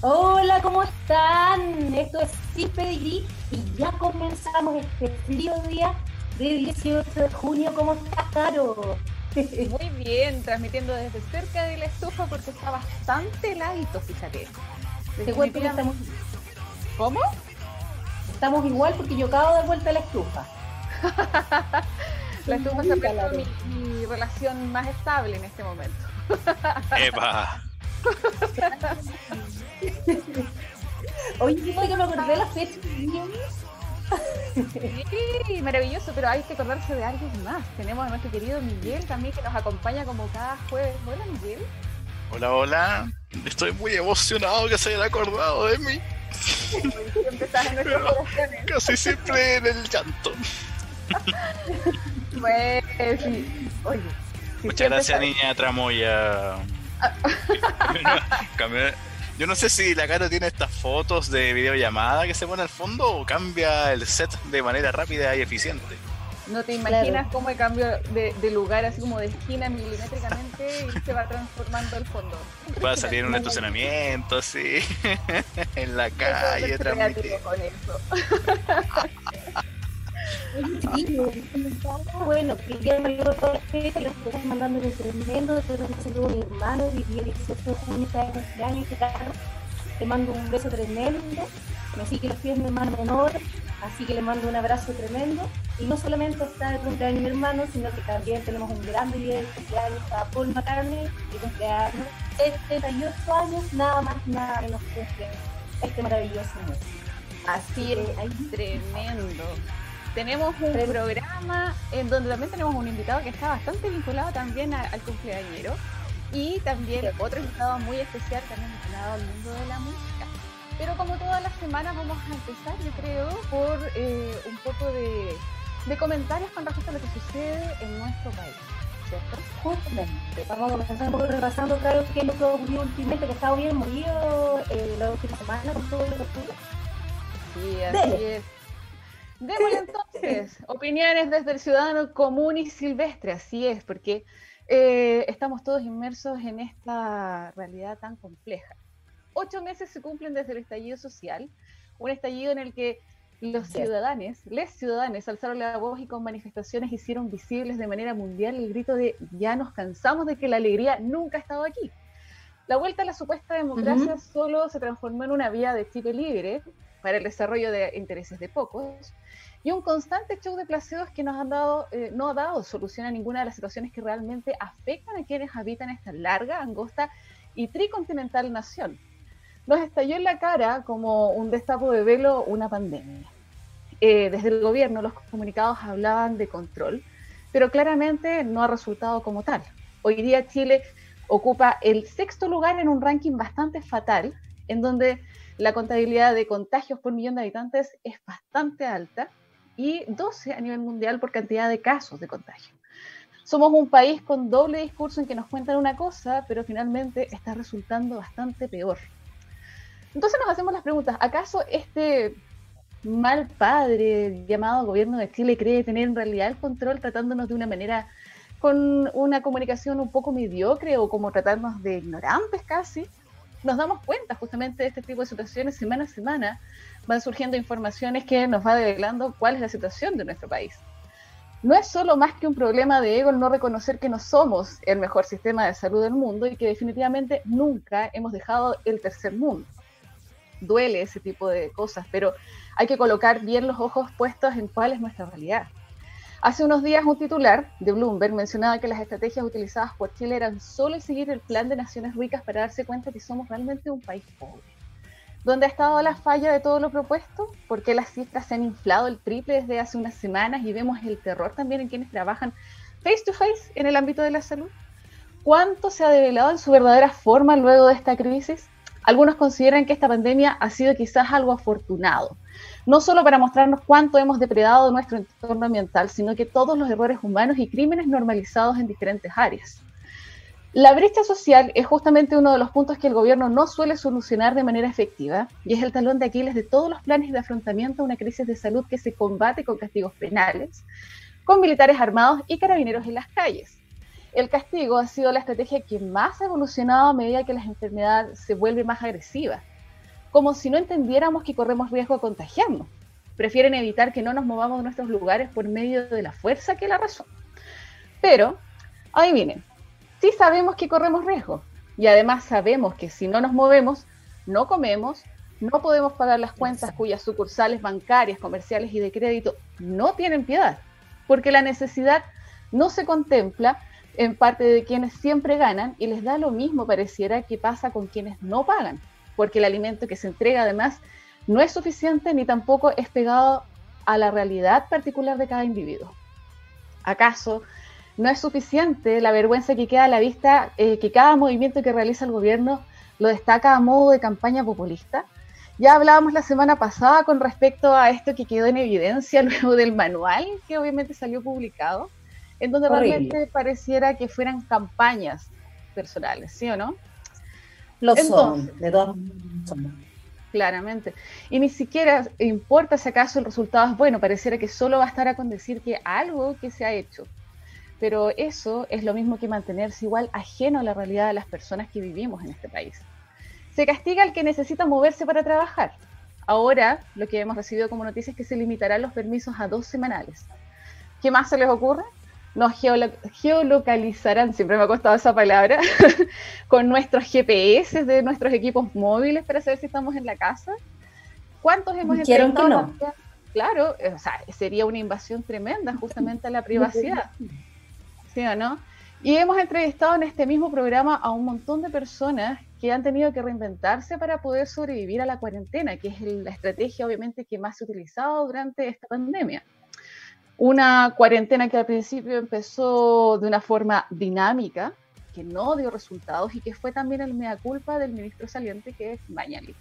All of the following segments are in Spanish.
Hola, ¿cómo están? Esto es Sin y ya comenzamos este frío día de 18 de junio. ¿Cómo estás, Caro? Muy bien, transmitiendo desde cerca de la estufa porque está bastante heladito, fíjate. Te cuento que estamos... ¿Cómo? Estamos igual porque yo acabo de vuelta a la estufa. la estufa se ha mi, mi relación más estable en este momento. ¡Epa! Oye, que me acordé la fecha. Sí, maravilloso, pero hay que acordarse de alguien más. Tenemos a nuestro querido Miguel también que nos acompaña como cada jueves. Hola, Miguel. Hola, hola. Estoy muy emocionado que se hayan acordado de mí. Casi siempre en el llanto. Pues sí. Oye. Muchas gracias, niña Tramoya. Yo no sé si la cara tiene estas fotos de videollamada que se pone al fondo o cambia el set de manera rápida y eficiente. No te imaginas cómo el cambio de, lugar así como de esquina milimétricamente y se va transformando el fondo. Va a salir en un estacionamiento así, en la calle, transmitir. bueno, que ya me dio toda la fecha, los estoy mandando un tremendo, después de que mi hermano, vivía 18 de junio, está de cumpleaños, te mando un beso tremendo, me sigue los pies mi hermano menor, así que le mando un abrazo tremendo, y no solamente está de cumpleaños mi hermano, sino que también tenemos un grande día de cumpleaños para Paul McCartney, de cumpleaños 78 años, nada más, nada menos cumple este maravilloso mes. Así es, tremendo tenemos un programa en donde también tenemos un invitado que está bastante vinculado también al cumpleañero y también otro invitado muy especial también vinculado al mundo de la música. Pero como todas las semanas vamos a empezar, yo creo, por eh, un poco de, comentarios con respecto a lo que sucede en nuestro país. ¿Cierto? Justamente. Vamos a comenzar un poco repasando, claro, qué es lo que ocurrió últimamente, que estado bien movido eh, la última semana con todo lo que ocurre. Sí, así es. Démosle entonces opiniones desde el ciudadano común y silvestre, así es, porque eh, estamos todos inmersos en esta realidad tan compleja. Ocho meses se cumplen desde el estallido social, un estallido en el que los ciudadanos, les ciudadanos, alzaron la voz y con manifestaciones hicieron visibles de manera mundial el grito de ya nos cansamos de que la alegría nunca ha estado aquí. La vuelta a la supuesta democracia solo se transformó en una vía de chip libre para el desarrollo de intereses de pocos, y un constante show de placebos que nos han dado, eh, no ha dado solución a ninguna de las situaciones que realmente afectan a quienes habitan esta larga, angosta y tricontinental nación. Nos estalló en la cara como un destapo de velo una pandemia. Eh, desde el gobierno los comunicados hablaban de control, pero claramente no ha resultado como tal. Hoy día Chile ocupa el sexto lugar en un ranking bastante fatal, en donde la contabilidad de contagios por millón de habitantes es bastante alta y 12 a nivel mundial por cantidad de casos de contagio. Somos un país con doble discurso en que nos cuentan una cosa, pero finalmente está resultando bastante peor. Entonces nos hacemos las preguntas, ¿acaso este mal padre llamado gobierno de Chile cree tener en realidad el control tratándonos de una manera con una comunicación un poco mediocre o como tratarnos de ignorantes casi? Nos damos cuenta justamente de este tipo de situaciones semana a semana van surgiendo informaciones que nos va develando cuál es la situación de nuestro país. No es solo más que un problema de ego el no reconocer que no somos el mejor sistema de salud del mundo y que definitivamente nunca hemos dejado el tercer mundo. Duele ese tipo de cosas, pero hay que colocar bien los ojos puestos en cuál es nuestra realidad. Hace unos días un titular de Bloomberg mencionaba que las estrategias utilizadas por Chile eran solo seguir el plan de naciones ricas para darse cuenta que somos realmente un país pobre. ¿Dónde ha estado la falla de todo lo propuesto? ¿Por qué las cifras se han inflado el triple desde hace unas semanas y vemos el terror también en quienes trabajan face to face en el ámbito de la salud? ¿Cuánto se ha develado en su verdadera forma luego de esta crisis? Algunos consideran que esta pandemia ha sido quizás algo afortunado, no solo para mostrarnos cuánto hemos depredado nuestro entorno ambiental, sino que todos los errores humanos y crímenes normalizados en diferentes áreas. La brecha social es justamente uno de los puntos que el gobierno no suele solucionar de manera efectiva y es el talón de Aquiles de todos los planes de afrontamiento a una crisis de salud que se combate con castigos penales, con militares armados y carabineros en las calles. El castigo ha sido la estrategia que más ha evolucionado a medida que la enfermedad se vuelve más agresiva. Como si no entendiéramos que corremos riesgo de contagiarnos. Prefieren evitar que no nos movamos de nuestros lugares por medio de la fuerza que la razón. Pero, ahí vienen, sí sabemos que corremos riesgo y además sabemos que si no nos movemos, no comemos, no podemos pagar las cuentas cuyas sucursales bancarias, comerciales y de crédito no tienen piedad, porque la necesidad no se contempla en parte de quienes siempre ganan y les da lo mismo pareciera que pasa con quienes no pagan, porque el alimento que se entrega además no es suficiente ni tampoco es pegado a la realidad particular de cada individuo. ¿Acaso no es suficiente la vergüenza que queda a la vista eh, que cada movimiento que realiza el gobierno lo destaca a modo de campaña populista? Ya hablábamos la semana pasada con respecto a esto que quedó en evidencia luego del manual, que obviamente salió publicado, en donde realmente pareciera que fueran campañas personales, ¿sí o no? Lo son, de todas Claramente. Y ni siquiera importa si acaso el resultado es bueno, pareciera que solo bastará con decir que algo que se ha hecho. Pero eso es lo mismo que mantenerse igual ajeno a la realidad de las personas que vivimos en este país. Se castiga al que necesita moverse para trabajar. Ahora, lo que hemos recibido como noticia es que se limitarán los permisos a dos semanales. ¿Qué más se les ocurre? Nos geolocalizarán, siempre me ha costado esa palabra, con nuestros GPS de nuestros equipos móviles para saber si estamos en la casa. ¿Cuántos hemos entrevistado? Claro, o sea, sería una invasión tremenda justamente a la privacidad. ¿Sí o no? Y hemos entrevistado en este mismo programa a un montón de personas que han tenido que reinventarse para poder sobrevivir a la cuarentena, que es la estrategia obviamente que más se ha utilizado durante esta pandemia. Una cuarentena que al principio empezó de una forma dinámica, que no dio resultados y que fue también el mea culpa del ministro saliente que es Mañalich,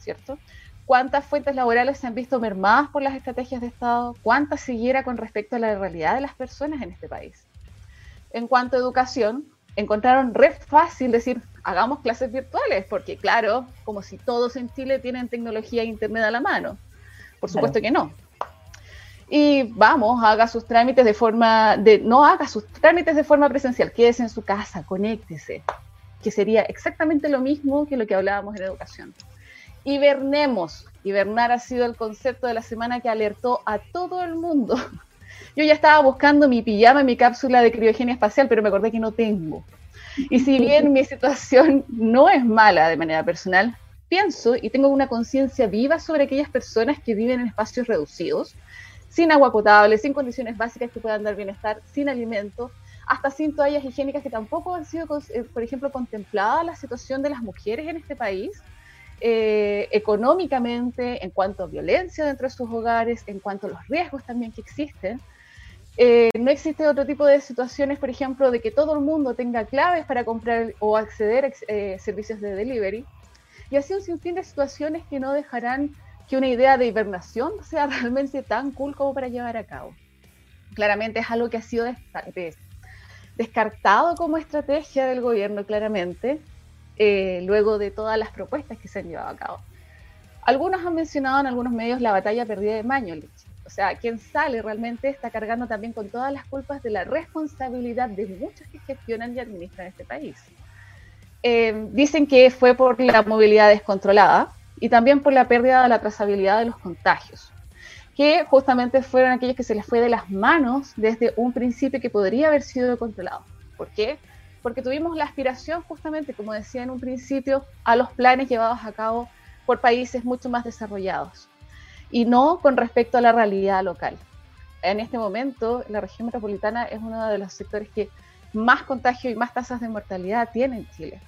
¿cierto? ¿Cuántas fuentes laborales se han visto mermadas por las estrategias de Estado? ¿Cuántas siguiera con respecto a la realidad de las personas en este país? En cuanto a educación, encontraron re fácil decir, hagamos clases virtuales, porque claro, como si todos en Chile tienen tecnología e internet a la mano. Por supuesto que no. Y vamos, haga sus trámites de forma, de, no haga sus trámites de forma presencial, quédese en su casa, conéctese, que sería exactamente lo mismo que lo que hablábamos en educación. Hibernemos. Hibernar ha sido el concepto de la semana que alertó a todo el mundo. Yo ya estaba buscando mi pijama, mi cápsula de criogenia espacial, pero me acordé que no tengo. Y si bien mi situación no es mala de manera personal, pienso y tengo una conciencia viva sobre aquellas personas que viven en espacios reducidos, sin agua potable, sin condiciones básicas que puedan dar bienestar, sin alimento, hasta sin toallas higiénicas que tampoco han sido, eh, por ejemplo, contemplada la situación de las mujeres en este país, eh, económicamente, en cuanto a violencia dentro de sus hogares, en cuanto a los riesgos también que existen. Eh, no existe otro tipo de situaciones, por ejemplo, de que todo el mundo tenga claves para comprar o acceder a eh, servicios de delivery. Y así un sinfín de situaciones que no dejarán que una idea de hibernación sea realmente tan cool como para llevar a cabo. Claramente es algo que ha sido descartado como estrategia del gobierno, claramente, eh, luego de todas las propuestas que se han llevado a cabo. Algunos han mencionado en algunos medios la batalla perdida de Mañolich, o sea, quien sale realmente está cargando también con todas las culpas de la responsabilidad de muchos que gestionan y administran este país. Eh, dicen que fue por la movilidad descontrolada y también por la pérdida de la trazabilidad de los contagios, que justamente fueron aquellos que se les fue de las manos desde un principio que podría haber sido controlado. ¿Por qué? Porque tuvimos la aspiración justamente, como decía en un principio, a los planes llevados a cabo por países mucho más desarrollados y no con respecto a la realidad local. En este momento, la región metropolitana es uno de los sectores que más contagio y más tasas de mortalidad tiene en Chile.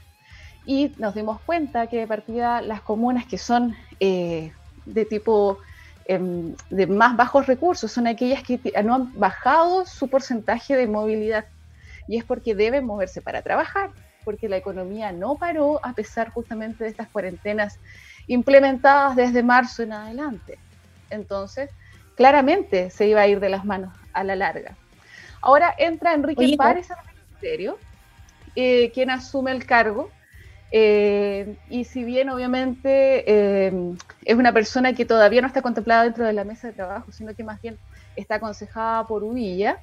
Y nos dimos cuenta que de partida las comunas que son eh, de tipo em, de más bajos recursos son aquellas que no han bajado su porcentaje de movilidad. Y es porque deben moverse para trabajar, porque la economía no paró a pesar justamente de estas cuarentenas implementadas desde marzo en adelante. Entonces, claramente se iba a ir de las manos a la larga. Ahora entra Enrique Párez al ministerio, eh, quien asume el cargo. Eh, y si bien obviamente eh, es una persona que todavía no está contemplada dentro de la mesa de trabajo, sino que más bien está aconsejada por Uvilla,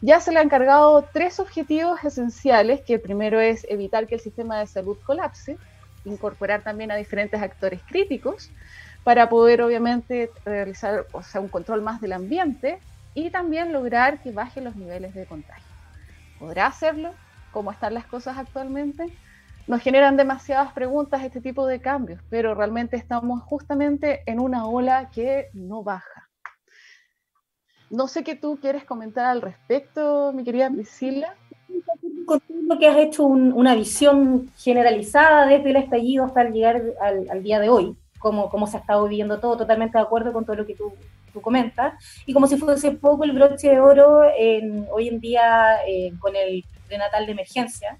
ya se le han encargado tres objetivos esenciales, que el primero es evitar que el sistema de salud colapse, incorporar también a diferentes actores críticos para poder obviamente realizar un control más del ambiente y también lograr que bajen los niveles de contagio. ¿Podrá hacerlo? ¿Cómo están las cosas actualmente? Nos generan demasiadas preguntas este tipo de cambios, pero realmente estamos justamente en una ola que no baja. No sé qué tú quieres comentar al respecto, mi querida Priscila. Contigo que has hecho una visión generalizada desde el estallido hasta llegar al, día de hoy, cómo, cómo se ha estado viviendo todo, totalmente de acuerdo con todo lo que tú, tú comentas, y como si fuese poco el broche de oro en, hoy en día eh, con el prenatal de emergencia,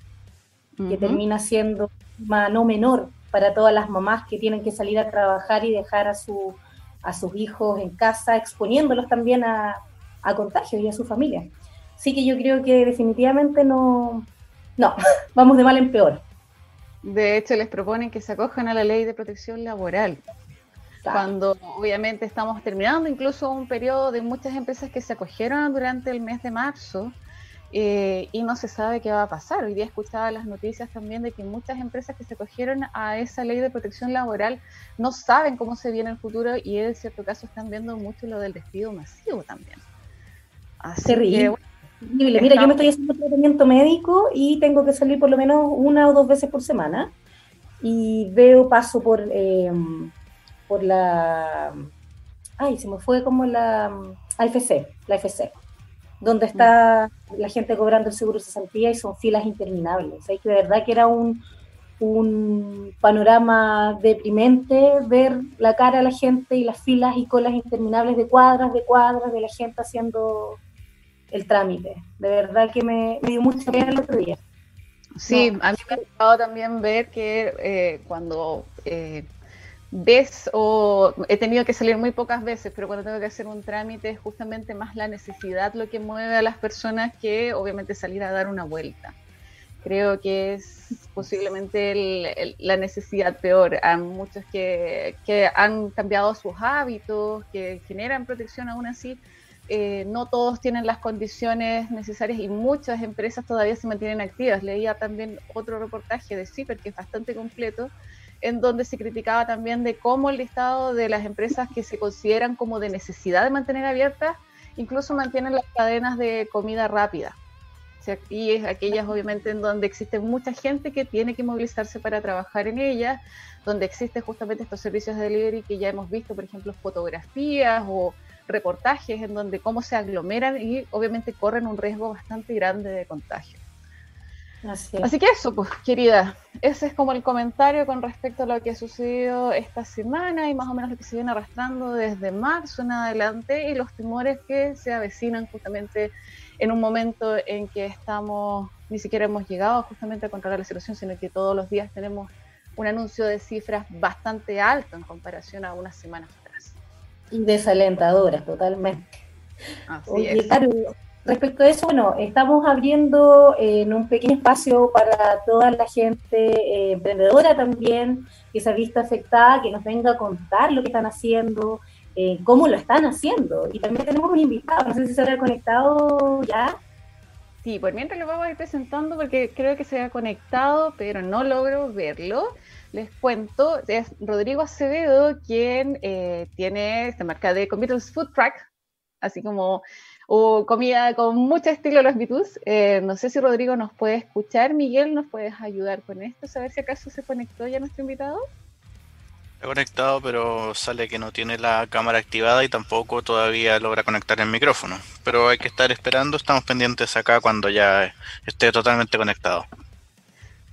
que termina siendo no menor para todas las mamás que tienen que salir a trabajar y dejar a, su, a sus hijos en casa, exponiéndolos también a, a contagios y a su familia. Así que yo creo que definitivamente no, no, vamos de mal en peor. De hecho, les proponen que se acojan a la ley de protección laboral, cuando obviamente estamos terminando incluso un periodo de muchas empresas que se acogieron durante el mes de marzo eh, y no se sabe qué va a pasar. Hoy día escuchaba las noticias también de que muchas empresas que se acogieron a esa ley de protección laboral no saben cómo se viene el futuro y en cierto caso están viendo mucho lo del despido masivo también. Así Que, Mira, yo me estoy haciendo tratamiento médico y tengo que salir por lo menos una o dos veces por semana. Y veo, paso por, eh, por la. Ay, se me fue como la AFC, la AFC, donde está la gente cobrando el seguro de cesantía y son filas interminables. Hay que de verdad que era un, un panorama deprimente ver la cara de la gente y las filas y colas interminables de cuadras, de cuadras, de la gente haciendo el trámite. De verdad que me, dio mucha pena el otro día. Sí, a mí me ha gustado también ver que eh, cuando eh, ves o he tenido que salir muy pocas veces, pero cuando tengo que hacer un trámite es justamente más la necesidad lo que mueve a las personas que obviamente salir a dar una vuelta. Creo que es posiblemente la necesidad peor. Hay muchos que, que han cambiado sus hábitos, que generan protección aún así, eh, no todos tienen las condiciones necesarias y muchas empresas todavía se mantienen activas. Leía también otro reportaje de CIPER que es bastante completo, en donde se criticaba también de cómo el listado de las empresas que se consideran como de necesidad de mantener abiertas, incluso mantienen las cadenas de comida rápida. y es aquellas obviamente en donde existe mucha gente que tiene que movilizarse para trabajar en ellas, donde existen justamente estos servicios de delivery que ya hemos visto, por ejemplo, fotografías o reportajes en donde cómo se aglomeran y obviamente corren un riesgo bastante grande de contagio. Así, que eso, pues, querida, ese es como el comentario con respecto a lo que ha sucedido esta semana y más o menos lo que se viene arrastrando desde marzo en adelante y los temores que se avecinan justamente en un momento en que estamos, ni siquiera hemos llegado justamente a controlar la situación, sino que todos los días tenemos un anuncio de cifras bastante alto en comparación a unas semanas y desalentadoras totalmente. Respecto a eso, bueno, estamos abriendo eh, en un pequeño espacio para toda la gente eh, emprendedora también que se ha visto afectada, que nos venga a contar lo que están haciendo, eh, cómo lo están haciendo. Y también tenemos un invitado, no sé si se habrá conectado ya. Sí, por mientras lo vamos a ir presentando porque creo que se ha conectado, pero no logro verlo les cuento, es Rodrigo Acevedo quien eh, tiene esta marca de Convitos Food Truck, así como comida con mucho estilo los Beatles. Eh, no sé si Rodrigo nos puede escuchar. Miguel, ¿nos puedes ayudar con esto? Saber si acaso se conectó ya nuestro invitado. He conectado, pero sale que no tiene la cámara activada y tampoco todavía logra conectar el micrófono. Pero hay que estar esperando, estamos pendientes acá cuando ya esté totalmente conectado.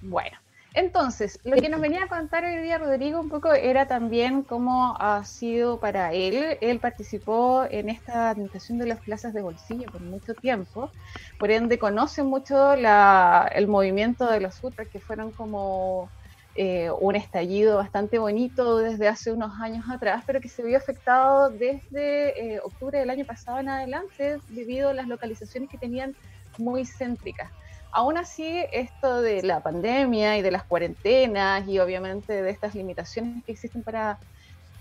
Bueno, entonces, lo que nos venía a contar hoy día Rodrigo un poco era también cómo ha sido para él. Él participó en esta administración de las plazas de bolsillo por mucho tiempo, por ende conoce mucho el movimiento de los sutras que fueron como eh, un estallido bastante bonito desde hace unos años atrás, pero que se vio afectado desde eh, octubre del año pasado en adelante debido a las localizaciones que tenían muy céntricas. Aún así, esto de la pandemia y de las cuarentenas y obviamente de estas limitaciones que existen para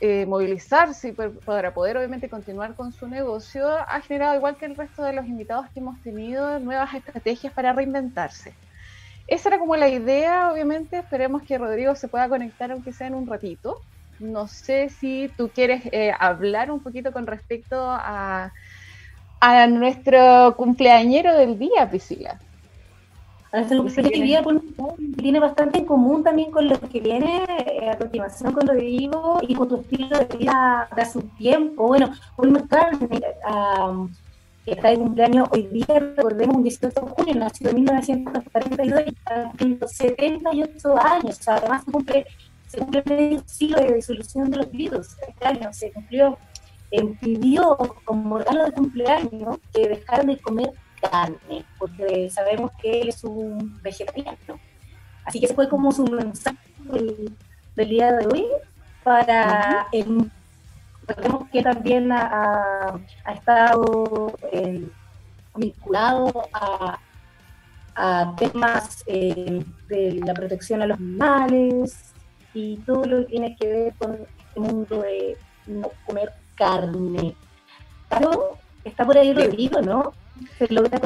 eh, movilizarse y para poder obviamente continuar con su negocio, ha generado, igual que el resto de los invitados que hemos tenido, nuevas estrategias para reinventarse. esa era como la idea, obviamente. Esperemos que Rodrigo se pueda conectar, aunque sea en un ratito. No sé si tú quieres eh, hablar un poquito con respecto a, a nuestro cumpleañero del día, Priscila. A nuestro cumpleañero del día tiene bastante en común también con lo que viene eh, a continuación con Rodrigo y con tu estilo de vida de hace un tiempo. Bueno, Paul McCartney uh, está de cumpleaños hoy día, recordemos, un 18 de junio, nació en 1942 y está cumpliendo 78 años. O sea, además se cumple, se cumple medio siglo de disolución de los virus. Este año se cumplió pidió como regalo de cumpleaños que dejaran de comer carne, porque sabemos que él es un vegetariano. Así que ese fue como su mensaje del, día de hoy para el recordemos que también ha, estado eh, vinculado a, temas eh, de la protección a los animales y todo lo que tiene que ver con este mundo de no comer carne. Claro, está por ahí Rodrigo, ¿no?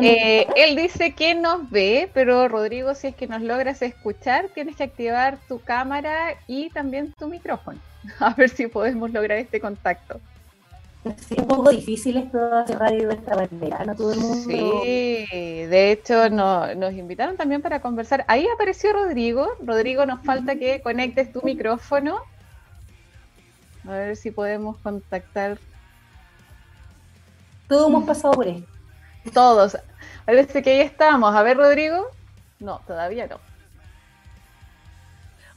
Eh, él dice que nos ve, pero Rodrigo, si es que nos logras escuchar, tienes que activar tu cámara y también tu micrófono. A ver si podemos lograr este contacto. Sí, es un poco difícil esto hacer radio de esta manera, no todo el mundo. Sí, de hecho nos invitaron también para conversar. Ahí apareció Rodrigo. Rodrigo, nos falta que conectes tu micrófono a ver si podemos contactar. Todos hemos pasado por esto. Todos. Parece que ahí estamos. A ver, Rodrigo. No, todavía no.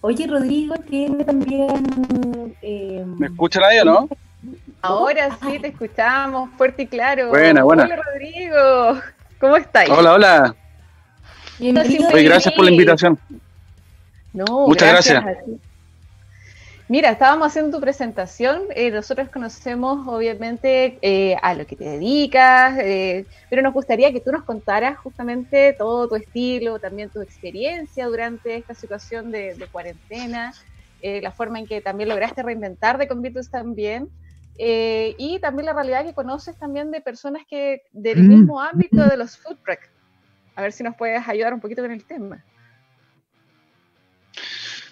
Oye, Rodrigo tiene también. Eh, ¿Me escucha nadie o no? Ahora sí te escuchamos fuerte y claro. Buena, buena. Hola, Rodrigo. ¿Cómo estáis? Hola, hola. Bienvenido. gracias por la invitación. No, Muchas gracias. Mira, estábamos haciendo tu presentación, eh, nosotros conocemos obviamente eh, a lo que te dedicas, eh, pero nos gustaría que tú nos contaras justamente todo tu estilo, también tu experiencia durante esta situación de, cuarentena, la forma en que también lograste reinventar de Convitus también, y también la realidad que conoces también de personas que del mm. mismo ámbito de los food truck. A ver si nos puedes ayudar un poquito con el tema.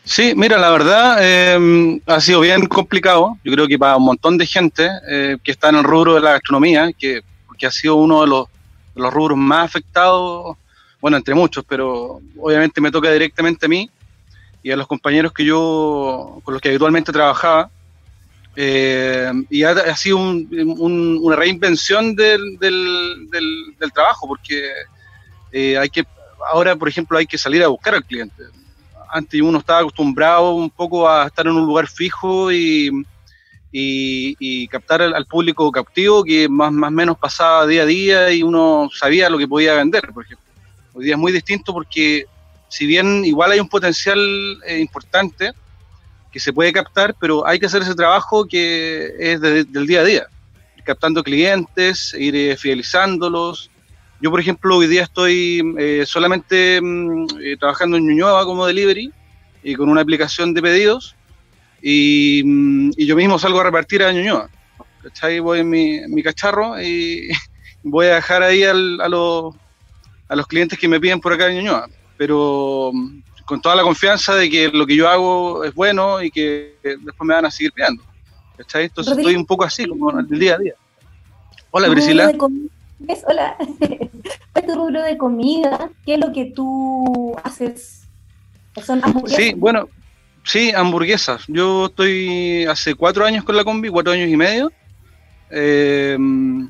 Sí, mira, la verdad eh, ha sido bien complicado. Yo creo que para un montón de gente eh, que está en el rubro de la gastronomía, que, que ha sido uno de los, rubros más afectados, bueno, entre muchos, pero obviamente me toca directamente a mí y a los compañeros que yo, con los que habitualmente trabajaba. Eh, y ha, sido una reinvención del, del, del, trabajo, porque hay que, ahora, por ejemplo, hay que salir a buscar al cliente antes uno estaba acostumbrado un poco a estar en un lugar fijo y, y, captar al, público cautivo que más o menos pasaba día a día y uno sabía lo que podía vender, por ejemplo. Hoy día es muy distinto porque si bien igual hay un potencial eh, importante que se puede captar, pero hay que hacer ese trabajo que es del día a día, captando clientes, ir eh, fidelizándolos, yo, por ejemplo, hoy día estoy eh, solamente mm, eh, trabajando en Ñuñoa como delivery y con una aplicación de pedidos y, mm, yo mismo salgo a repartir a Ñuñoa. ¿Cachai? Voy en mi, cacharro y voy a dejar ahí a, los, a los clientes que me piden por acá en Ñuñoa. Pero mm, con toda la confianza de que lo que yo hago es bueno y que después me van a seguir pidiendo. ¿Cachai? Entonces estoy un poco así, como en el día a día. Hola, Priscila. Hola, ¿cuál es tu rubro de comida? ¿Qué es lo que tú haces? ¿Son hamburguesas? Sí, bueno, sí, hamburguesas. Yo estoy hace cuatro años con la combi, cuatro años y medio. Em,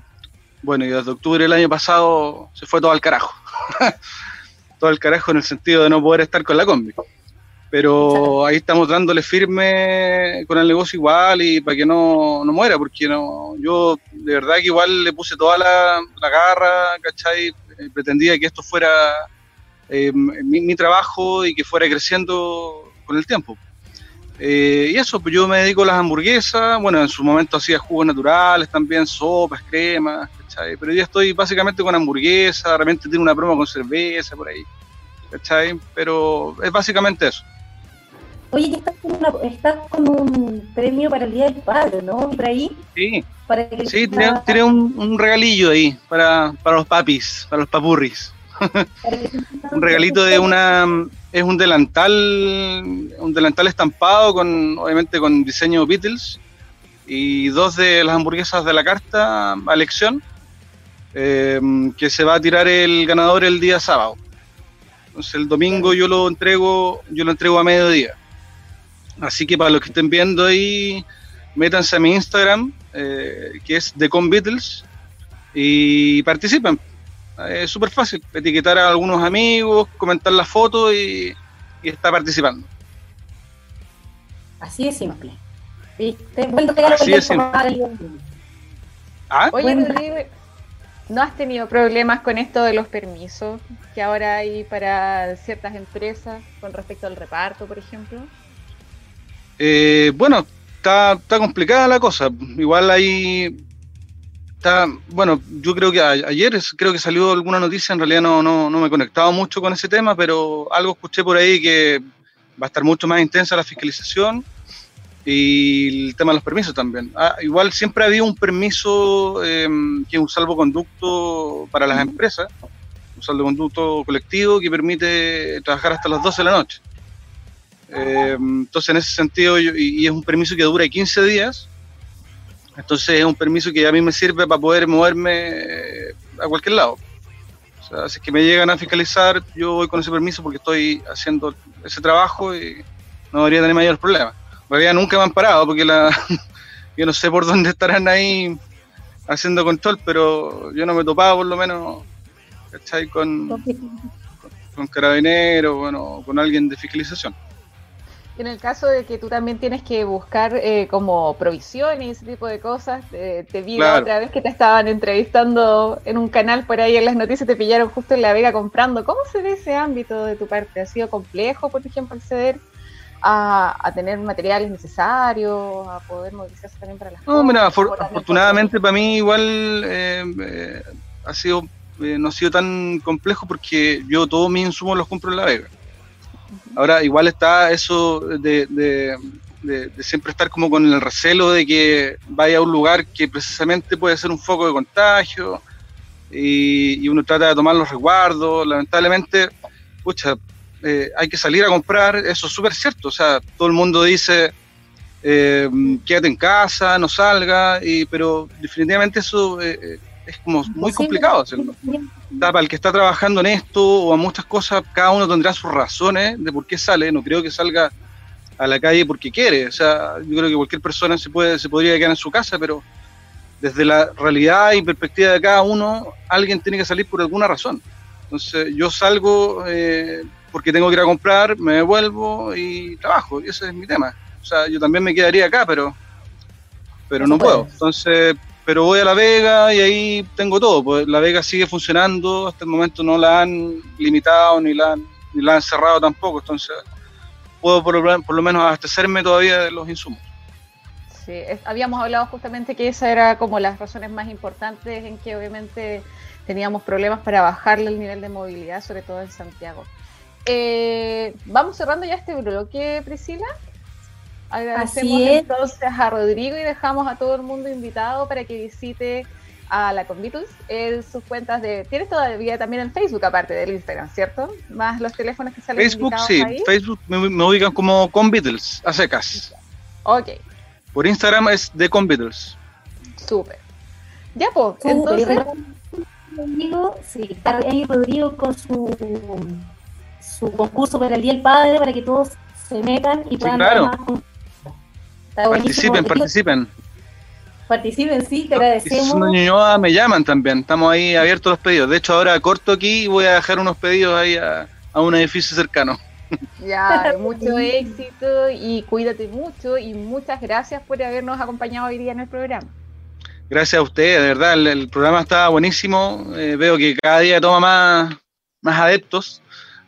bueno, y desde octubre del año pasado se fue todo al carajo. todo al carajo en el sentido de no poder estar con la combi pero ahí estamos dándole firme con el negocio igual y para que no, no muera, porque no yo de verdad que igual le puse toda la, la garra, ¿cachai? Eh, pretendía que esto fuera eh, mi, trabajo y que fuera creciendo con el tiempo. Eh, y eso, pues yo me dedico a las hamburguesas, bueno, en su momento hacía jugos naturales también, sopas, cremas, ¿cachai? Pero ya estoy básicamente con hamburguesa, realmente tiene una broma con cerveza por ahí, ¿cachai? Pero es básicamente eso. Oye, estás con, una, estás con un premio para el Día del Padre, ¿no? Por ahí. Sí, sí tiré, un, regalillo ahí para, para los papis, para los papurris. un regalito de una es un delantal un delantal estampado con obviamente con diseño Beatles y dos de las hamburguesas de la carta a elección eh, que se va a tirar el ganador el día sábado entonces el domingo yo lo entrego yo lo entrego a mediodía así que para los que estén viendo ahí métanse a mi Instagram eh, que es The Con Beatles y participen es súper fácil, etiquetar a algunos amigos, comentar la foto y, y está participando. Así es simple. Así es simple. ¿Ah? Oye, ¿no has tenido problemas con esto de los permisos que ahora hay para ciertas empresas con respecto al reparto, por ejemplo? Eh, bueno, está, está complicada la cosa. Igual hay bueno, yo creo que ayer creo que salió alguna noticia, en realidad no, no, no me he conectado mucho con ese tema, pero algo escuché por ahí que va a estar mucho más intensa la fiscalización y el tema de los permisos también. Ah, igual siempre había un permiso em, que es un salvoconducto para las empresas, un salvoconducto colectivo que permite trabajar hasta las 12 de la noche. Em, entonces, en ese sentido, y, y, es un permiso que dura 15 días, entonces es un permiso que a mí me sirve para poder moverme eh, a cualquier lado. O sea, si es que me llegan a fiscalizar, yo voy con ese permiso porque estoy haciendo ese trabajo y no debería tener mayor problema. En realidad nunca me han parado porque la, yo no sé por dónde estarán ahí haciendo control, pero yo no me topaba por lo menos, ¿cachai? Con, con, con carabineros, bueno, con alguien de fiscalización. En el caso de que tú también tienes que buscar eh, como provisiones y ese tipo de cosas, te vi otra vez que te estaban entrevistando en un canal por ahí en las noticias, te pillaron justo en La Vega comprando. ¿Cómo se ve ese ámbito de tu parte? ¿Ha sido complejo, por ejemplo, acceder a, tener materiales necesarios, a poder movilizarse también para las No, mira, afortunadamente para mí igual eh, eh, ha sido no ha sido tan complejo porque yo todos mis insumos los compro en La Vega. Ahora, igual está eso de, siempre estar como con el recelo de que vaya a un lugar que precisamente puede ser un foco de contagio y, uno trata de tomar los resguardos. Lamentablemente, pucha, eh, hay que salir a comprar, eso es súper cierto. O sea, todo el mundo dice, eh, quédate en casa, no salga, y, pero definitivamente eso eh, es como muy complicado hacerlo para el que está trabajando en esto o a muchas cosas, cada uno tendrá sus razones de por qué sale. No creo que salga a la calle porque quiere. O sea, yo creo que cualquier persona se puede se podría quedar en su casa, pero desde la realidad y perspectiva de cada uno, alguien tiene que salir por alguna razón. Entonces, yo salgo eh, porque tengo que ir a comprar, me devuelvo y trabajo. Y ese es mi tema. O sea, yo también me quedaría acá, pero pero no puedo. Entonces, pero voy a La Vega y ahí tengo todo. Pues La Vega sigue funcionando, hasta el momento no la han limitado ni la han, ni la han cerrado tampoco, entonces puedo por lo, por lo menos abastecerme todavía de los insumos. Sí, habíamos hablado justamente que esa era como las razones más importantes en que obviamente teníamos problemas para bajarle el nivel de movilidad, sobre todo en Santiago. Eh, vamos cerrando ya este bloque, Priscila. Agradecemos entonces a Rodrigo y dejamos a todo el mundo invitado para que visite a la Convitus en sus cuentas de... Tienes todavía también en Facebook aparte del Instagram, ¿cierto? Más los teléfonos que salen Facebook, sí. Facebook me, ubican como Convitus, a secas. Ok. Por Instagram es de Convitus. Súper. Ya, pues, entonces... Rodrigo, sí, ahí Rodrigo con su, su concurso para el Día del Padre, para que todos se metan y puedan sí, más participen, participen. Participen, sí, te agradecemos. Si Ñuñoa me llaman también, estamos ahí abiertos los pedidos. De hecho, ahora corto aquí y voy a dejar unos pedidos ahí a, un edificio cercano. Ya, mucho éxito y cuídate mucho y muchas gracias por habernos acompañado hoy día en el programa. Gracias a ustedes, de verdad, el, programa está buenísimo. Eh, veo que cada día toma más, más adeptos.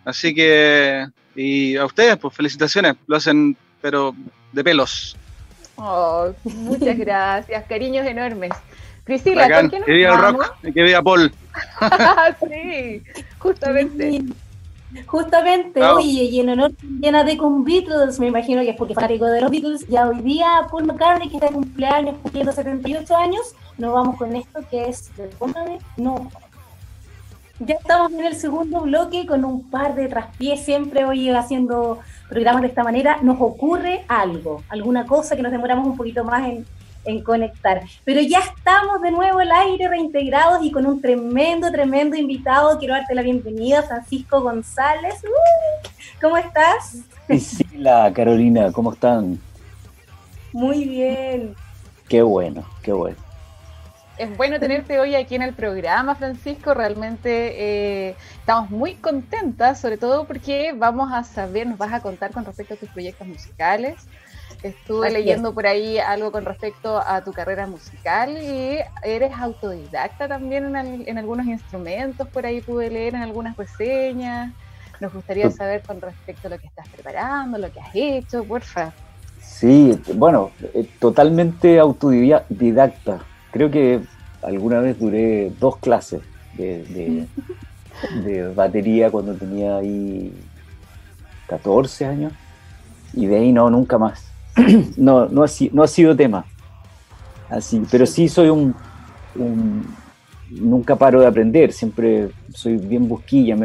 Así que, y a ustedes, pues felicitaciones, lo hacen, pero de pelos. Oh, muchas gracias, cariños enormes. Priscila, ¿con quién nos el rock, que viva Paul. sí, justamente. Justamente, oye, y en honor llena de con Beatles, me imagino que es porque fanático de los Beatles, ya hoy día Paul McCartney, que está de cumpleaños cumpliendo 78 años, nos vamos con esto que es, del no. Ya estamos en el segundo bloque con un par de traspiés. Siempre hoy haciendo programas de esta manera. Nos ocurre algo, alguna cosa que nos demoramos un poquito más en, conectar. Pero ya estamos de nuevo al aire, reintegrados y con un tremendo, tremendo invitado. Quiero darte la bienvenida, Francisco González. Uh, ¿Cómo estás? Sí, la Carolina, ¿cómo están? Muy bien. Qué bueno, qué bueno. Es bueno tenerte hoy aquí en el programa, Francisco. Realmente eh, estamos muy contentas, sobre todo porque vamos a saber, nos vas a contar con respecto a tus proyectos musicales. Estuve leyendo por ahí algo con respecto a tu carrera musical y eres autodidacta también en, algunos instrumentos, por ahí pude leer en algunas reseñas. Nos gustaría saber con respecto a lo que estás preparando, lo que has hecho, porfa. Sí, bueno, eh, totalmente autodidacta creo que alguna vez duré dos clases de, batería cuando tenía ahí 14 años y de ahí no, nunca más. no, no, ha, no ha sido tema. Así, pero sí soy un, nunca paro de aprender, siempre soy bien busquilla,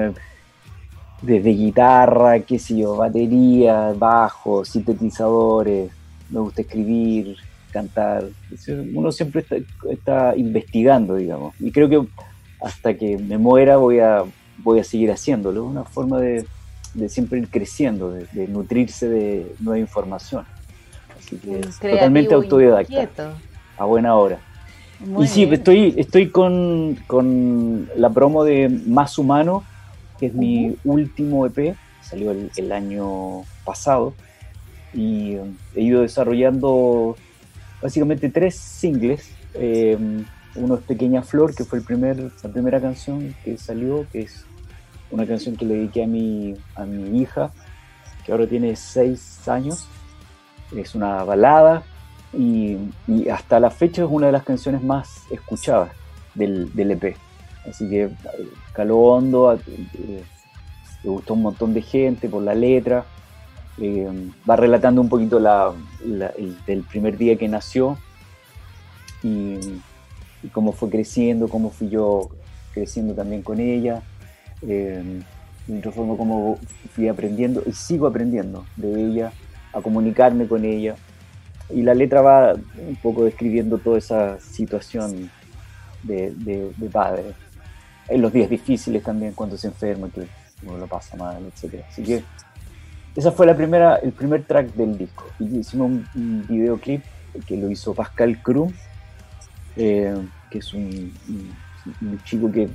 desde guitarra, qué sé yo, batería, bajo, sintetizadores, me gusta escribir, cantar. Uno siempre está, investigando, digamos. Y creo que hasta que me muera voy a, voy a seguir haciéndolo. Una forma de, siempre ir creciendo, de, nutrirse de nueva información. Así que totalmente autodidacta. A buena hora. y sí, estoy, estoy con, con, la promo de Más Humano, que es mi último EP, salió el, el año pasado y he ido desarrollando básicamente tres singles. Eh, uno es Pequeña Flor, que fue el primer, la primera canción que salió, que es una canción que le dediqué a mi, a mi hija, que ahora tiene seis años. Es una balada y, hasta la fecha es una de las canciones más escuchadas del, del EP. Así que eh, caló hondo, eh, le gustó un montón de gente por la letra. Eh, va relatando un poquito la, el, del primer día que nació y, cómo fue creciendo, cómo fui yo creciendo también con ella, eh, de otra forma cómo fui aprendiendo y sigo aprendiendo de ella, a comunicarme con ella. Y la letra va un poco describiendo toda esa situación de, de, padre. En los días difíciles también, cuando se enferma, que uno lo pasa mal, etc. Así que esa fue la primera, el primer track del disco. Y hicimos un, videoclip que lo hizo Pascal Cruz, eh, que es un, chico que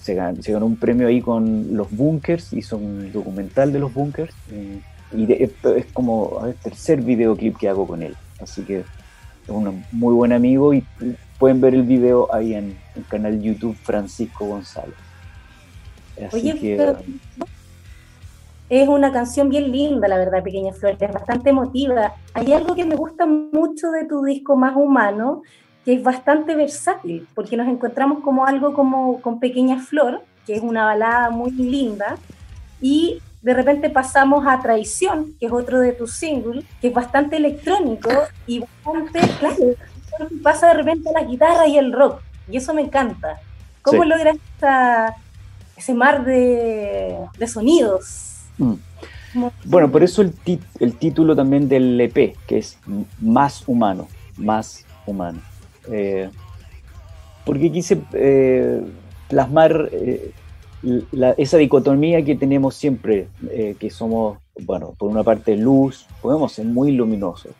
se ganó, un premio ahí con los bunkers, hizo un documental de los bunkers. Eh, y es, como el tercer videoclip que hago con él. Así que es un muy buen amigo y pueden ver el video ahí en el canal YouTube Francisco González. Así que, es una canción bien linda, la verdad, Pequeña Flor, es bastante emotiva. Hay algo que me gusta mucho de tu disco más humano, que es bastante versátil, porque nos encontramos como algo como con Pequeña Flor, que es una balada muy linda, y de repente pasamos a Traición, que es otro de tus singles, que es bastante electrónico y bastante, claro, pasa de repente a la guitarra y el rock, y eso me encanta. ¿Cómo logras ese mar de, de sonidos? Mm. Bueno, por eso el, el, título también del EP, que es Más Humano, Más Humano. Eh, porque quise eh, plasmar eh, esa dicotomía que tenemos siempre, que somos, bueno, por una parte luz, podemos ser muy luminosos.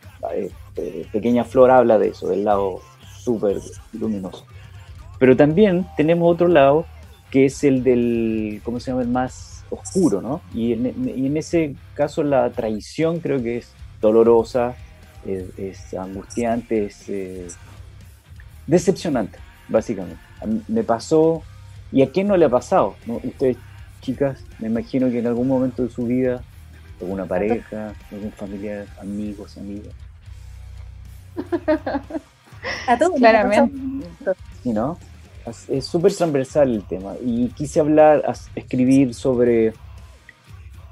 Pequeña Flor habla de eso, del lado súper luminoso. Pero también tenemos otro lado, que es el del, ¿cómo se llama? El más oscuro, ¿no? Y en, ese caso la traición creo que es dolorosa, es, angustiante, es eh, decepcionante, básicamente. me pasó, ¿y a quién no le ha pasado? Ustedes, chicas, me imagino que en algún momento de su vida, alguna pareja, algún familiar, amigos, amigas. a todos, claramente. ¿Sí, no? Es súper transversal el tema y quise hablar, escribir sobre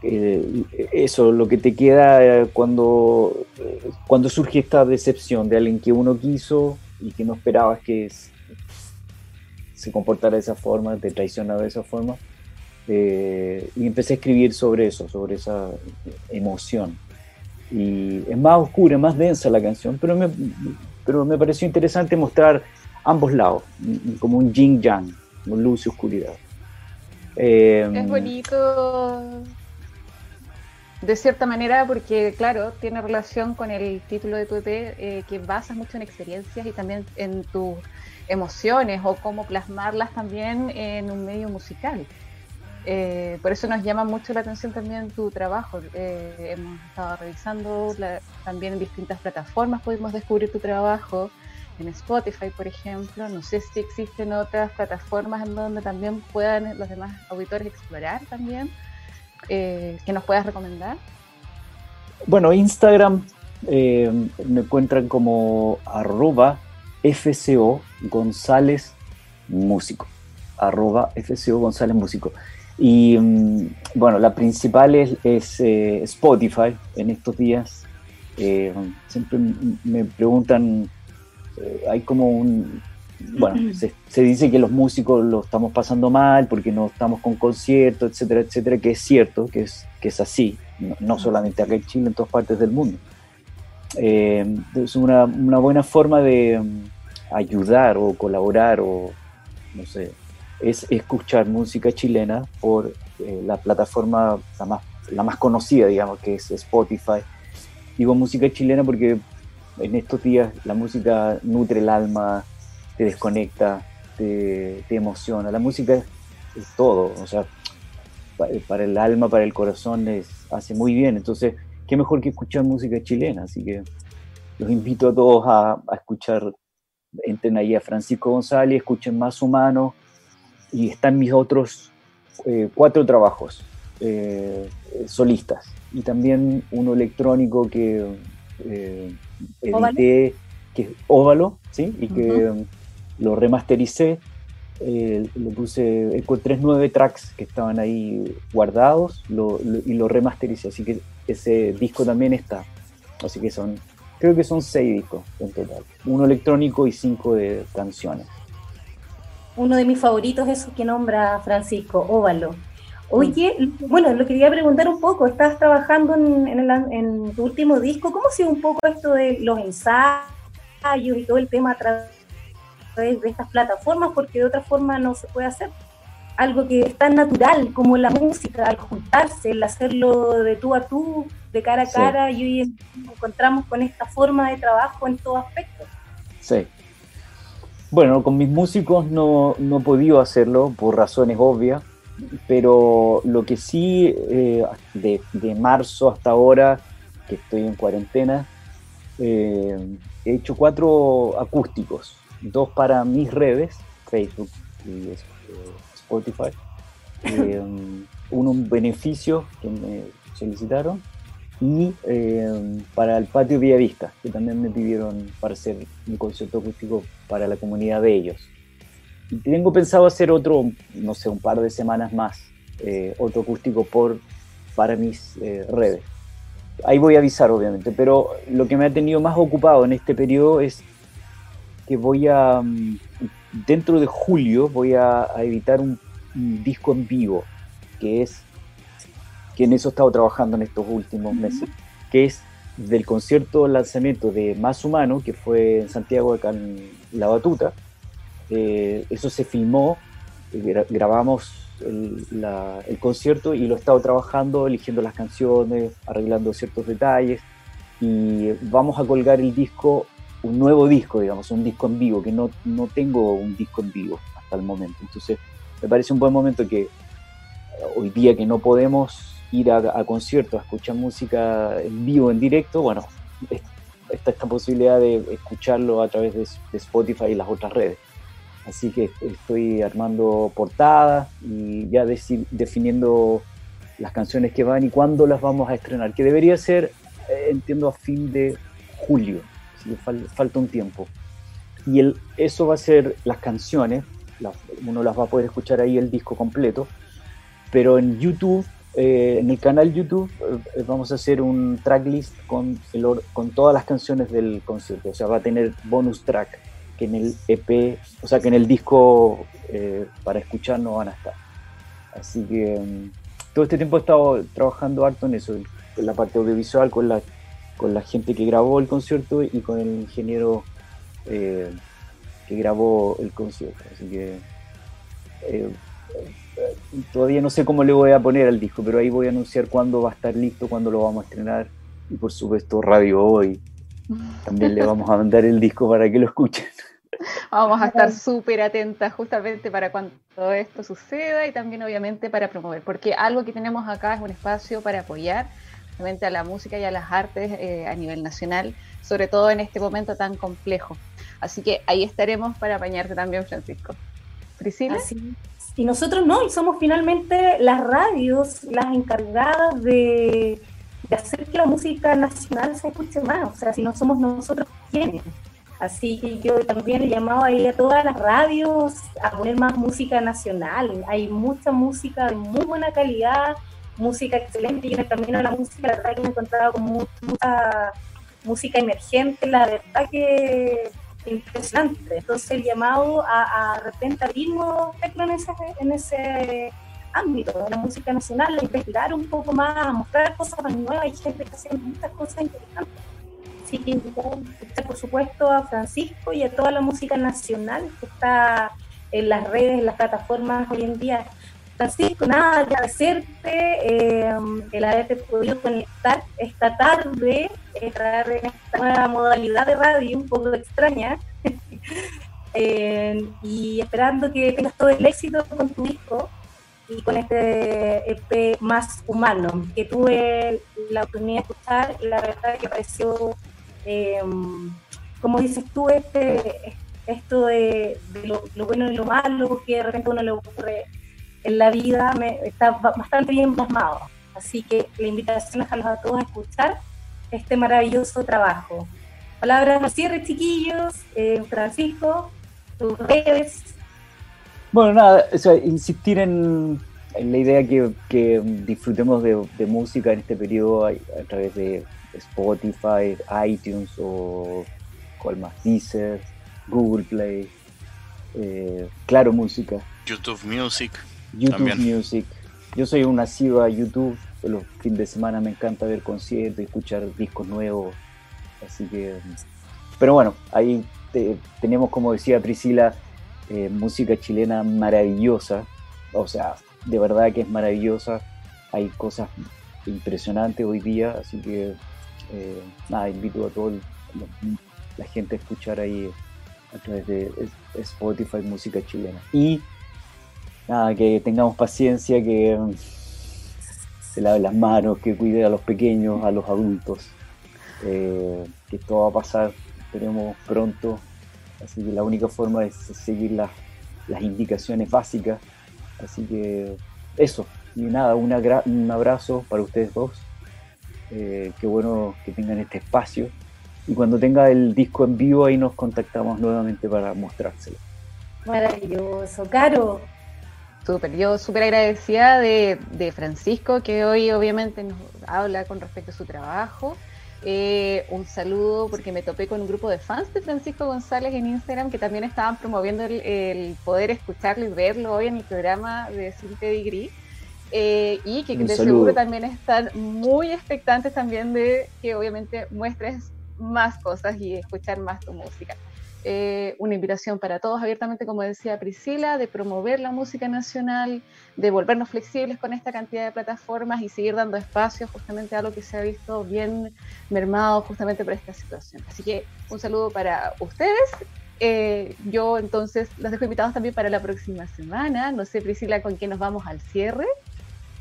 eh, eso, lo que te queda eh, cuando, cuando surge esta decepción de alguien que uno quiso y que no esperabas que se comportara de esa forma, te traicionara de esa forma. Eh, y empecé a escribir sobre eso, sobre esa emoción. Y es más oscura, más densa la canción, pero me, pero me pareció interesante mostrar ambos lados, como un yin yang, luz y oscuridad. es em, bonito de cierta manera porque, claro, tiene relación con el título de tu EP, eh, que basas mucho en experiencias y también en tus emociones o cómo plasmarlas también en un medio musical. Eh, por eso nos llama mucho la atención también tu trabajo. Eh, hemos estado revisando también en distintas plataformas, pudimos descubrir tu trabajo, en Spotify, por ejemplo. No sé si existen otras plataformas en donde también puedan los demás auditores explorar también, eh, que nos puedas recomendar. Bueno, Instagram me encuentran como arroba FCO González Músico. Arroba FCO González Músico. Y mm, bueno, la principal es, eh, Spotify en estos días. Eh, siempre me preguntan, eh, hay como un... Bueno, se, dice que los músicos lo estamos pasando mal porque no estamos con conciertos, etcétera, etcétera, que es cierto, que es, que es así, no, solamente acá en Chile, en todas partes del mundo. es una, una buena forma de mm, ayudar o colaborar o, no sé, es escuchar música chilena por eh, la plataforma la más, la más conocida, digamos, que es Spotify. Digo música chilena porque en estos días la música nutre el alma, te desconecta, te, emociona. La música es, todo, o sea, para, el alma, para el corazón, es, hace muy bien. Entonces, qué mejor que escuchar música chilena. Así que los invito a todos a, escuchar, entren ahí a Francisco González, escuchen Más Humano, y están mis otros eh, cuatro trabajos eh, solistas y también uno electrónico que eh, edité, que es óvalo, ¿sí? y que lo remastericé. le puse, encontré nueve tracks que estaban ahí guardados y lo remastericé, así que ese disco también está. Así que son, creo que son seis discos en total, uno electrónico y cinco de canciones uno de mis favoritos es que nombra Francisco, Óvalo. Oye, bueno, lo quería preguntar un poco, estás trabajando en, tu último disco, ¿cómo ha sido un poco esto de los ensayos y todo el tema a través de estas plataformas? Porque de otra forma no se puede hacer. Algo que es tan natural como la música, al juntarse, el hacerlo de tú a tú, de cara a cara, y hoy nos encontramos con esta forma de trabajo en todo aspecto. Sí, bueno, con mis músicos no, no he podido hacerlo por razones obvias, pero lo que sí, eh, de, marzo hasta ahora, que estoy en cuarentena, eh, he hecho cuatro acústicos, dos para mis redes, Facebook y eh, Spotify, uno un beneficio que me solicitaron y eh, para el patio Villavista, que también me pidieron para hacer un concierto acústico para la comunidad de ellos. Tengo pensado hacer otro, no sé, un par de semanas más, eh, otro acústico por, para mis eh, redes. Ahí voy a avisar, obviamente, pero lo que me ha tenido más ocupado en este periodo es que voy a, mm, dentro de julio, voy a, editar un disco en vivo, que es que en eso he estado trabajando en estos últimos meses, que es del concierto lanzamiento de Más Humano, que fue en Santiago, acá en La Batuta. Eh, eso se filmó, eh, grabamos el, concierto y lo he estado trabajando, eligiendo las canciones, arreglando ciertos detalles y vamos a colgar el disco, un nuevo disco, digamos, un disco en vivo, que no, no tengo un disco en vivo hasta el momento. Entonces, me parece un buen momento que hoy día que no podemos ir a, conciertos, a escuchar música en vivo, en directo, bueno, está esta posibilidad de escucharlo a través de, Spotify y las otras redes. Así que estoy armando portadas y ya definiendo las canciones que van y cuándo las vamos a estrenar, que debería ser, eh, entiendo, a fin de julio, así falta un tiempo. Y el, eso va a ser las canciones, uno las va a poder escuchar ahí el disco completo, pero en YouTube eh, en el canal YouTube eh, vamos a hacer un tracklist con, con todas las canciones del concierto, o sea, va a tener bonus track que en el EP, o sea, que en el disco eh, para escuchar no van a estar. Así que mm, todo este tiempo he estado trabajando harto en eso, en la parte audiovisual, con la, con la gente que grabó el concierto y con el ingeniero eh, que grabó el concierto. Así que eh, todavía no sé cómo le voy a poner al disco, pero ahí voy a anunciar cuándo va a estar listo, cuándo lo vamos a estrenar. Y por supuesto, Radio Hoy. También le vamos a mandar el disco para que lo escuchen. Vamos a estar súper atentas justamente para cuando todo esto suceda y también obviamente para promover, porque algo que tenemos acá es un espacio para apoyar justamente a la música y a las artes eh, a nivel nacional, sobre todo en este momento tan complejo. Así que ahí estaremos para apañarte también, Francisco. Priscila. Y nosotros no, y somos finalmente las radios las encargadas de, de hacer que la música nacional se escuche más. O sea, si no somos nosotros, ¿quiénes? Así que yo también he llamado ahí a todas las radios a poner más música nacional. Hay mucha música de muy buena calidad, música excelente. Y en el camino a la música, la verdad que me he encontrado con mucha música emergente, la verdad que impresionante. Entonces el llamado a, a repente en ese, en ese ámbito de la música nacional, a investigar un poco más, a mostrar cosas más nuevas. Hay gente que hace muchas cosas interesantes sí que por supuesto a Francisco y a toda la música nacional que está en las redes, en las plataformas hoy en día. Francisco, nada, agradecerte eh, el haberte podido conectar esta tarde, entrar en esta nueva modalidad de radio un poco extraña, eh, y esperando que tengas todo el éxito con tu disco y con este EP más humano, que tuve la oportunidad de escuchar, la verdad que pareció eh, como dices tú, este, esto de, lo, bueno y lo malo que de repente a uno le ocurre en la vida me, está bastante bien plasmado. Así que la invitación es a todos a escuchar este maravilloso trabajo. Palabras al cierre, chiquillos. Eh, Francisco, tus redes. Bueno, nada, insistir en, la idea que, disfrutemos de, música en este periodo a través de Spotify, iTunes o cual más, Deezer, Google Play, eh, Claro Música. YouTube Music. YouTube Music. Yo soy un nacido a YouTube, los fines de semana me encanta ver conciertos, escuchar discos nuevos, así que... Pero bueno, ahí tenemos, como decía Priscila, eh, música chilena maravillosa, o sea, de verdad que es maravillosa, hay cosas impresionantes hoy día, así que eh, nada, invito a toda la gente a escuchar ahí a través de Spotify música chilena. Y nada, que tengamos paciencia, que mm, se lave las manos, que cuide a los pequeños, a los adultos, eh, que esto va a pasar, esperemos pronto. Así que la única forma es seguir las, las indicaciones básicas. Así que eso. Y nada, un abrazo para ustedes dos. Eh, qué bueno que tengan este espacio. Y cuando tenga el disco en vivo, ahí nos contactamos nuevamente para mostrárselo. Maravilloso. Caro. Súper, yo súper agradecida de, Francisco, que hoy obviamente nos habla con respecto a su trabajo. Eh, un saludo porque me topé con un grupo de fans de Francisco González en Instagram que también estaban promoviendo el, poder escucharlo y verlo hoy en el programa de Sin Degree. Eh, y que de seguro también están muy expectantes también de que obviamente muestres más cosas y escuchar más tu música. Eh, una invitación para todos abiertamente, como decía Priscila, de promover la música nacional, de volvernos flexibles con esta cantidad de plataformas y seguir dando espacio justamente a lo que se ha visto bien mermado justamente por esta situación. Así que un saludo para ustedes. Eh, yo entonces los dejo invitados también para la próxima semana. No sé, Priscila, con quién nos vamos al cierre.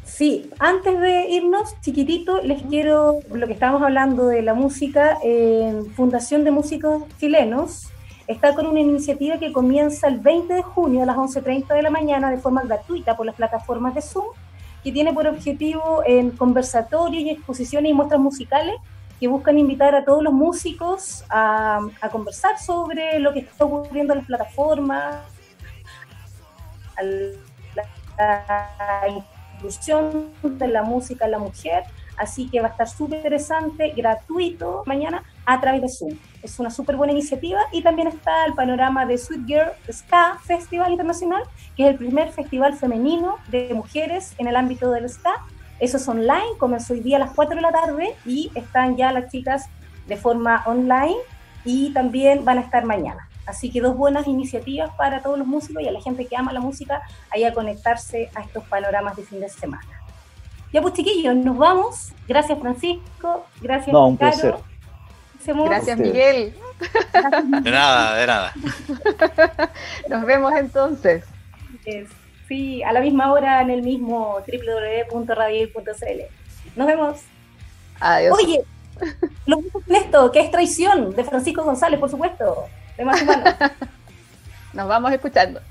Sí, antes de irnos, chiquitito, les quiero, lo que estábamos hablando de la música, Fundación de Músicos Chilenos está con una iniciativa que comienza el 20 de junio a las 11.30 de la mañana de forma gratuita por las plataformas de Zoom, que tiene por objetivo en conversatorios y exposiciones y muestras musicales que buscan invitar a todos los músicos a, a conversar sobre lo que está ocurriendo en las plataformas, inclusión de la música en la mujer, así que va a estar súper interesante, gratuito mañana a través de Zoom. es una súper buena iniciativa. Y también está el panorama de Sweet Girl Ska Festival Internacional, que es el primer festival femenino de mujeres en el ámbito del ska. Eso es online, comenzó hoy día a las 4 de la tarde y están ya las chicas de forma online y también van a estar mañana. Así que dos buenas iniciativas para todos los músicos y a la gente que ama la música, ahí a conectarse a estos panoramas de fin de semana. Ya pues chiquillos, nos vamos. Gracias Francisco, gracias no, un placer. Gracias Miguel. De nada, de nada. Nos vemos entonces. Sí, a la misma hora en el mismo www.radio.cl. Nos vemos. Adiós. Oye, lo esto, que es traición de Francisco González, por supuesto. De más Nos vamos escuchando.